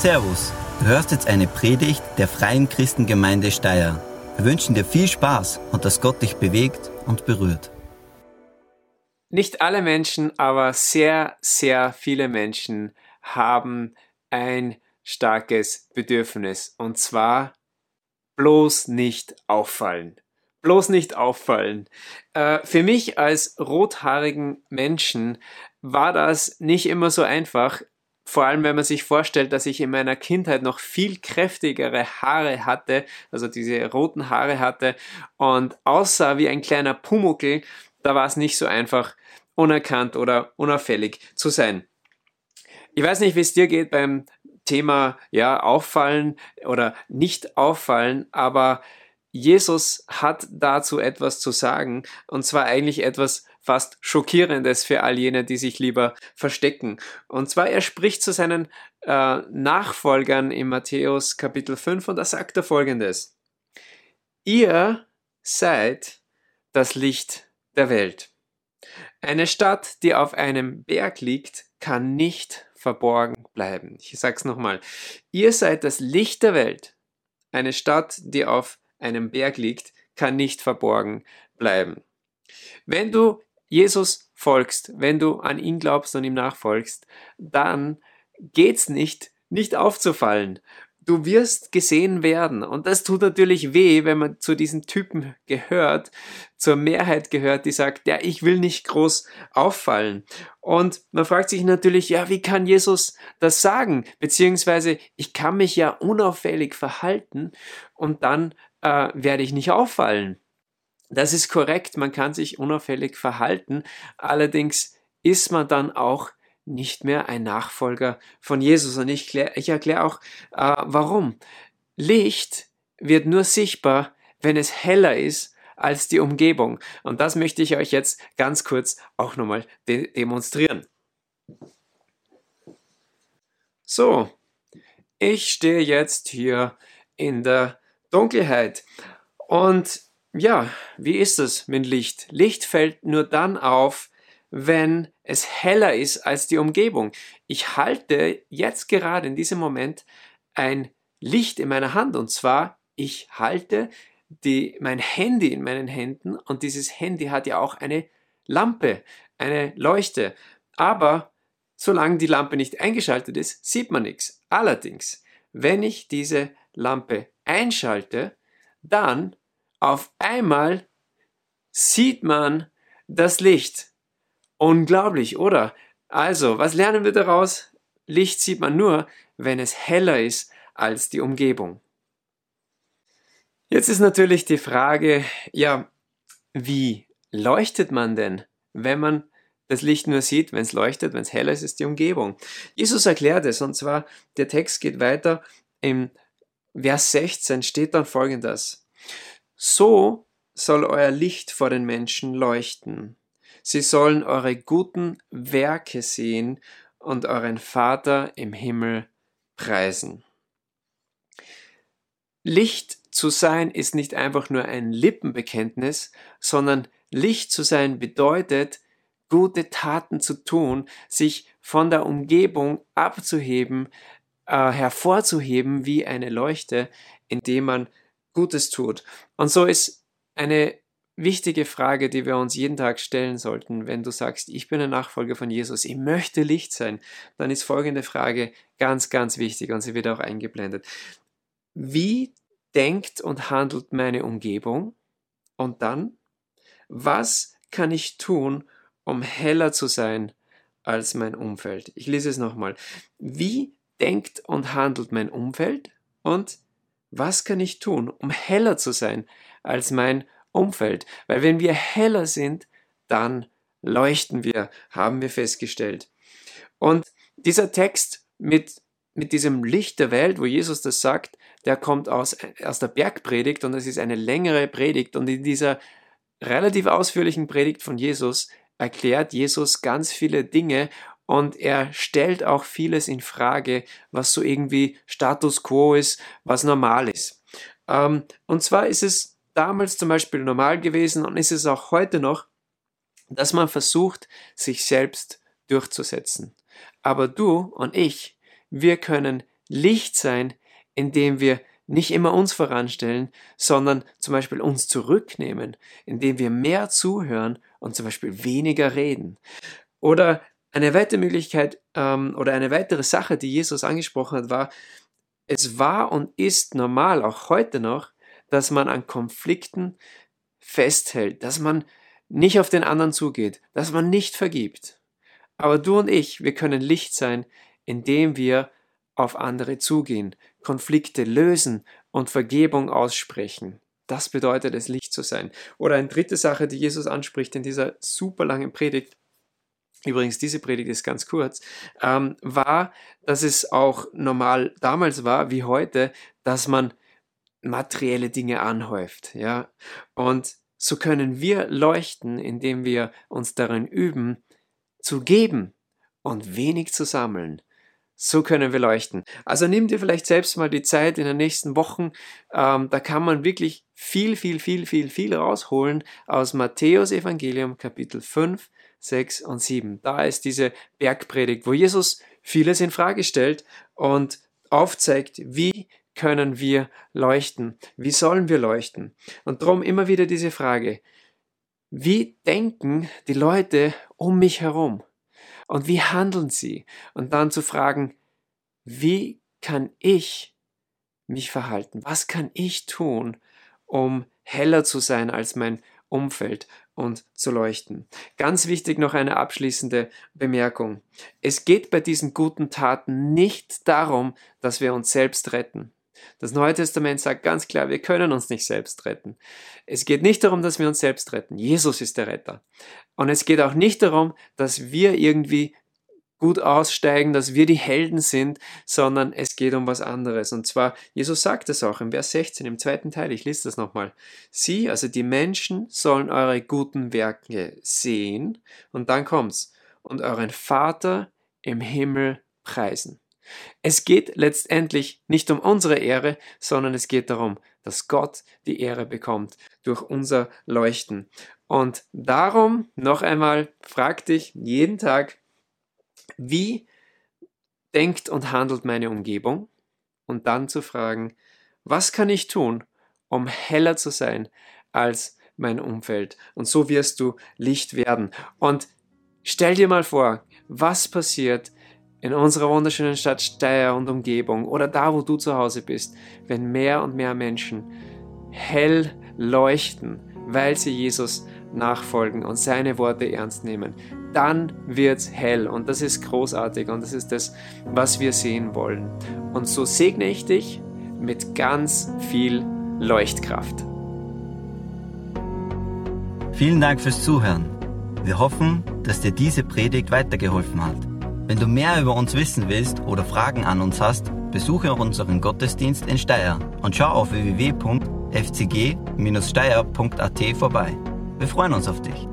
Servus, du hörst jetzt eine Predigt der Freien Christengemeinde Steyr. Wir wünschen dir viel Spaß und dass Gott dich bewegt und berührt. Nicht alle Menschen, aber sehr, sehr viele Menschen haben ein starkes Bedürfnis und zwar bloß nicht auffallen. Bloß nicht auffallen. Äh, für mich als rothaarigen Menschen war das nicht immer so einfach. Vor allem, wenn man sich vorstellt, dass ich in meiner Kindheit noch viel kräftigere Haare hatte, also diese roten Haare hatte und aussah wie ein kleiner Pumuckel, da war es nicht so einfach, unerkannt oder unauffällig zu sein. Ich weiß nicht, wie es dir geht beim Thema ja auffallen oder nicht auffallen, aber Jesus hat dazu etwas zu sagen und zwar eigentlich etwas fast schockierendes für all jene, die sich lieber verstecken. Und zwar er spricht zu seinen äh, Nachfolgern in Matthäus Kapitel 5 und da sagt er folgendes. Ihr seid das Licht der Welt. Eine Stadt, die auf einem Berg liegt, kann nicht verborgen bleiben. Ich sage es nochmal. Ihr seid das Licht der Welt. Eine Stadt, die auf einem Berg liegt, kann nicht verborgen bleiben. Wenn du Jesus folgst, wenn du an ihn glaubst und ihm nachfolgst, dann geht's nicht, nicht aufzufallen du wirst gesehen werden. Und das tut natürlich weh, wenn man zu diesen Typen gehört, zur Mehrheit gehört, die sagt, ja, ich will nicht groß auffallen. Und man fragt sich natürlich, ja, wie kann Jesus das sagen? Beziehungsweise, ich kann mich ja unauffällig verhalten und dann äh, werde ich nicht auffallen. Das ist korrekt, man kann sich unauffällig verhalten. Allerdings ist man dann auch nicht mehr ein Nachfolger von Jesus. Und ich, klär, ich erkläre auch, äh, warum. Licht wird nur sichtbar, wenn es heller ist als die Umgebung. Und das möchte ich euch jetzt ganz kurz auch nochmal de demonstrieren. So, ich stehe jetzt hier in der Dunkelheit. Und ja, wie ist es mit Licht? Licht fällt nur dann auf, wenn es heller ist als die Umgebung. Ich halte jetzt gerade in diesem Moment ein Licht in meiner Hand und zwar ich halte die, mein Handy in meinen Händen und dieses Handy hat ja auch eine Lampe, eine Leuchte. Aber solange die Lampe nicht eingeschaltet ist, sieht man nichts. Allerdings, wenn ich diese Lampe einschalte, dann auf einmal sieht man das Licht. Unglaublich, oder? Also, was lernen wir daraus? Licht sieht man nur, wenn es heller ist als die Umgebung. Jetzt ist natürlich die Frage, ja, wie leuchtet man denn, wenn man das Licht nur sieht, wenn es leuchtet, wenn es heller ist, ist die Umgebung. Jesus erklärt es, und zwar, der Text geht weiter, im Vers 16 steht dann folgendes. So soll euer Licht vor den Menschen leuchten, Sie sollen eure guten Werke sehen und euren Vater im Himmel preisen. Licht zu sein ist nicht einfach nur ein Lippenbekenntnis, sondern Licht zu sein bedeutet, gute Taten zu tun, sich von der Umgebung abzuheben, äh, hervorzuheben wie eine Leuchte, indem man Gutes tut. Und so ist eine wichtige Frage, die wir uns jeden Tag stellen sollten, wenn du sagst, ich bin ein Nachfolger von Jesus, ich möchte Licht sein, dann ist folgende Frage ganz, ganz wichtig und sie wird auch eingeblendet. Wie denkt und handelt meine Umgebung? Und dann, was kann ich tun, um heller zu sein als mein Umfeld? Ich lese es nochmal. Wie denkt und handelt mein Umfeld? Und was kann ich tun, um heller zu sein als mein Umfeld? Weil wenn wir heller sind, dann leuchten wir, haben wir festgestellt. Und dieser Text mit, mit diesem Licht der Welt, wo Jesus das sagt, der kommt aus, aus der Bergpredigt und es ist eine längere Predigt. Und in dieser relativ ausführlichen Predigt von Jesus erklärt Jesus ganz viele Dinge und er stellt auch vieles in Frage, was so irgendwie Status quo ist, was normal ist. Ähm, und zwar ist es damals zum Beispiel normal gewesen und ist es auch heute noch, dass man versucht, sich selbst durchzusetzen. Aber du und ich, wir können Licht sein, indem wir nicht immer uns voranstellen, sondern zum Beispiel uns zurücknehmen, indem wir mehr zuhören und zum Beispiel weniger reden. Oder eine weitere Möglichkeit ähm, oder eine weitere Sache, die Jesus angesprochen hat, war, es war und ist normal, auch heute noch, dass man an Konflikten festhält, dass man nicht auf den anderen zugeht, dass man nicht vergibt. Aber du und ich, wir können Licht sein, indem wir auf andere zugehen, Konflikte lösen und Vergebung aussprechen. Das bedeutet es, Licht zu sein. Oder eine dritte Sache, die Jesus anspricht in dieser super langen Predigt, übrigens diese Predigt ist ganz kurz, ähm, war, dass es auch normal damals war wie heute, dass man materielle Dinge anhäuft. Ja? Und so können wir leuchten, indem wir uns darin üben, zu geben und wenig zu sammeln. So können wir leuchten. Also nimm dir vielleicht selbst mal die Zeit in den nächsten Wochen. Ähm, da kann man wirklich viel, viel, viel, viel, viel rausholen aus Matthäus Evangelium Kapitel 5, 6 und 7. Da ist diese Bergpredigt, wo Jesus vieles in Frage stellt und aufzeigt, wie können wir leuchten? Wie sollen wir leuchten? Und darum immer wieder diese Frage, wie denken die Leute um mich herum? Und wie handeln sie? Und dann zu fragen, wie kann ich mich verhalten? Was kann ich tun, um heller zu sein als mein Umfeld und zu leuchten. Ganz wichtig noch eine abschließende Bemerkung. Es geht bei diesen guten Taten nicht darum, dass wir uns selbst retten. Das Neue Testament sagt ganz klar, wir können uns nicht selbst retten. Es geht nicht darum, dass wir uns selbst retten. Jesus ist der Retter. Und es geht auch nicht darum, dass wir irgendwie gut aussteigen, dass wir die Helden sind, sondern es geht um was anderes. Und zwar, Jesus sagt es auch im Vers 16, im zweiten Teil, ich lese das nochmal. Sie, also die Menschen, sollen eure guten Werke sehen, und dann kommt's, und euren Vater im Himmel preisen. Es geht letztendlich nicht um unsere Ehre, sondern es geht darum, dass Gott die Ehre bekommt durch unser Leuchten. Und darum noch einmal frag dich jeden Tag, wie denkt und handelt meine Umgebung? Und dann zu fragen, was kann ich tun, um heller zu sein als mein Umfeld? Und so wirst du Licht werden. Und stell dir mal vor, was passiert, in unserer wunderschönen Stadt Steyr und Umgebung oder da, wo du zu Hause bist, wenn mehr und mehr Menschen hell leuchten, weil sie Jesus nachfolgen und seine Worte ernst nehmen, dann wird's hell und das ist großartig und das ist das, was wir sehen wollen. Und so segne ich dich mit ganz viel Leuchtkraft. Vielen Dank fürs Zuhören. Wir hoffen, dass dir diese Predigt weitergeholfen hat. Wenn du mehr über uns wissen willst oder Fragen an uns hast, besuche unseren Gottesdienst in Steyr und schau auf www.fcg-steyr.at vorbei. Wir freuen uns auf dich.